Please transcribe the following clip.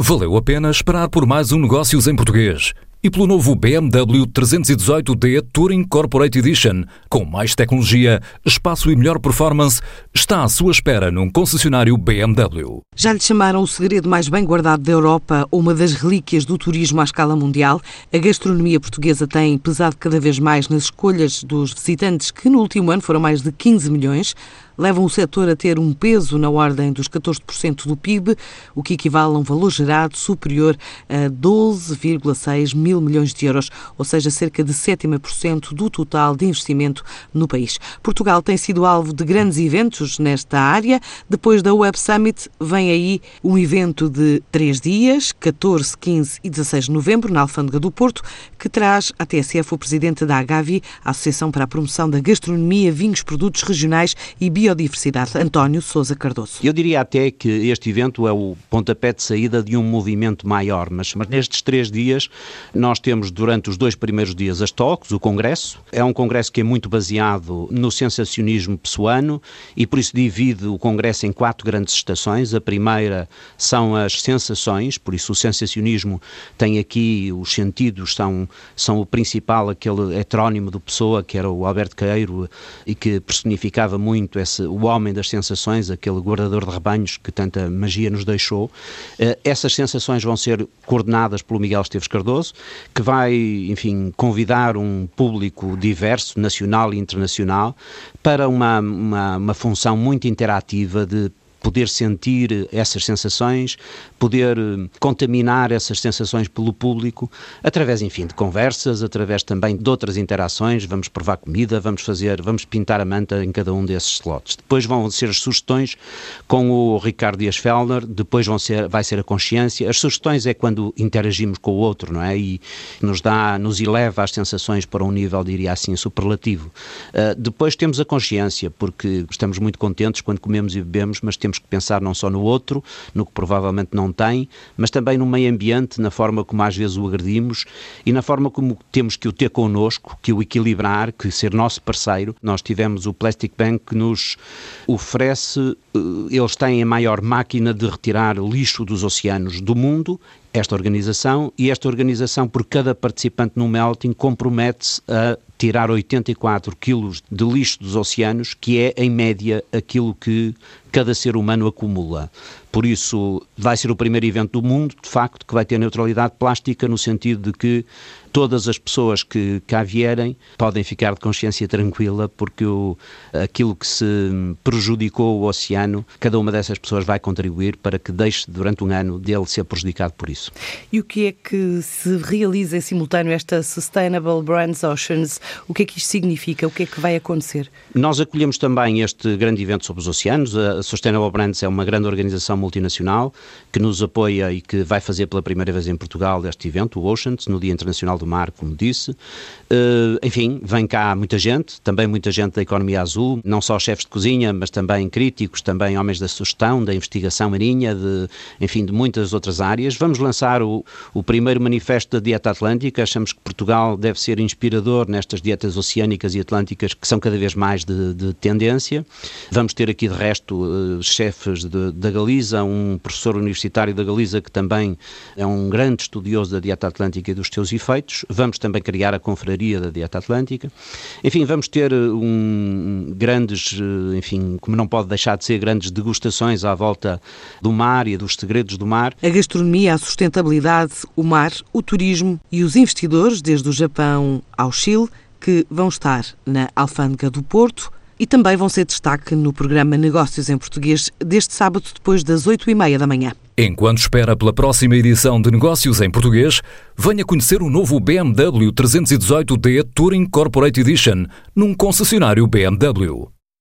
Valeu a pena esperar por mais um Negócios em Português e pelo novo BMW 318d Touring Corporate Edition, com mais tecnologia, espaço e melhor performance, está à sua espera num concessionário BMW. Já lhe chamaram o segredo mais bem guardado da Europa uma das relíquias do turismo à escala mundial? A gastronomia portuguesa tem pesado cada vez mais nas escolhas dos visitantes, que no último ano foram mais de 15 milhões levam o setor a ter um peso na ordem dos 14% do PIB, o que equivale a um valor gerado superior a 12,6 mil milhões de euros, ou seja, cerca de 7% do total de investimento no país. Portugal tem sido alvo de grandes eventos nesta área. Depois da Web Summit, vem aí um evento de três dias, 14, 15 e 16 de novembro, na Alfândega do Porto, que traz à TSF o presidente da Agavi, a Associação para a Promoção da Gastronomia, Vinhos, Produtos Regionais e Bio biodiversidade. António Sousa Cardoso. Eu diria até que este evento é o pontapé de saída de um movimento maior, mas, mas nestes três dias nós temos durante os dois primeiros dias as talks, o congresso. É um congresso que é muito baseado no sensacionismo pessoano e por isso divide o congresso em quatro grandes estações. A primeira são as sensações, por isso o sensacionismo tem aqui os sentidos, são, são o principal, aquele heterónimo do Pessoa, que era o Alberto Queiro e que personificava muito esse o homem das sensações, aquele guardador de rebanhos que tanta magia nos deixou. Eh, essas sensações vão ser coordenadas pelo Miguel Esteves Cardoso, que vai, enfim, convidar um público diverso, nacional e internacional, para uma, uma, uma função muito interativa de poder sentir essas sensações, poder eh, contaminar essas sensações pelo público, através, enfim, de conversas, através também de outras interações, vamos provar comida, vamos fazer, vamos pintar a manta em cada um desses slots. Depois vão ser as sugestões com o Ricardo Dias Fellner, depois vão ser, vai ser a consciência. As sugestões é quando interagimos com o outro, não é? E nos dá, nos eleva as sensações para um nível, diria assim, superlativo. Uh, depois temos a consciência, porque estamos muito contentes quando comemos e bebemos, mas temos temos que pensar não só no outro, no que provavelmente não tem, mas também no meio ambiente, na forma como às vezes o agredimos e na forma como temos que o ter connosco, que o equilibrar, que ser nosso parceiro. Nós tivemos o Plastic Bank que nos oferece, eh, eles têm a maior máquina de retirar lixo dos oceanos do mundo esta organização e esta organização, por cada participante no melting, compromete-se a tirar 84 quilos de lixo dos oceanos, que é, em média, aquilo que cada ser humano acumula. Por isso, vai ser o primeiro evento do mundo, de facto, que vai ter neutralidade plástica, no sentido de que todas as pessoas que cá vierem podem ficar de consciência tranquila, porque o, aquilo que se prejudicou o oceano, cada uma dessas pessoas vai contribuir para que deixe durante um ano dele ser prejudicado por isso. E o que é que se realiza em simultâneo esta Sustainable Brands Oceans? O que é que isto significa? O que é que vai acontecer? Nós acolhemos também este grande evento sobre os oceanos. A Sustainable Brands é uma grande organização multinacional que nos apoia e que vai fazer pela primeira vez em Portugal este evento, o Oceans, no Dia Internacional do Mar, como disse. Uh, enfim, vem cá muita gente, também muita gente da economia azul, não só chefes de cozinha, mas também críticos, também homens da sugestão, da investigação marinha, de, enfim, de muitas outras áreas. Vamos lançar o, o primeiro manifesto da Dieta Atlântica. Achamos que Portugal deve ser inspirador nestas dietas oceânicas e atlânticas que são cada vez mais de, de tendência. Vamos ter aqui, de resto, uh, chefes da Galiza, um professor universitário da Galiza que também é um grande estudioso da dieta atlântica e dos seus efeitos. Vamos também criar a confraria da dieta atlântica. Enfim, vamos ter um, grandes, uh, enfim, como não pode deixar de ser, grandes degustações à volta do mar e dos segredos do mar. A gastronomia, a sustentabilidade, o mar, o turismo e os investidores, desde o Japão ao Chile, que vão estar na Alfândega do Porto e também vão ser destaque no programa Negócios em Português deste sábado depois das 8 e meia da manhã. Enquanto espera pela próxima edição de Negócios em Português, venha conhecer o novo BMW 318D Touring Corporate Edition num concessionário BMW.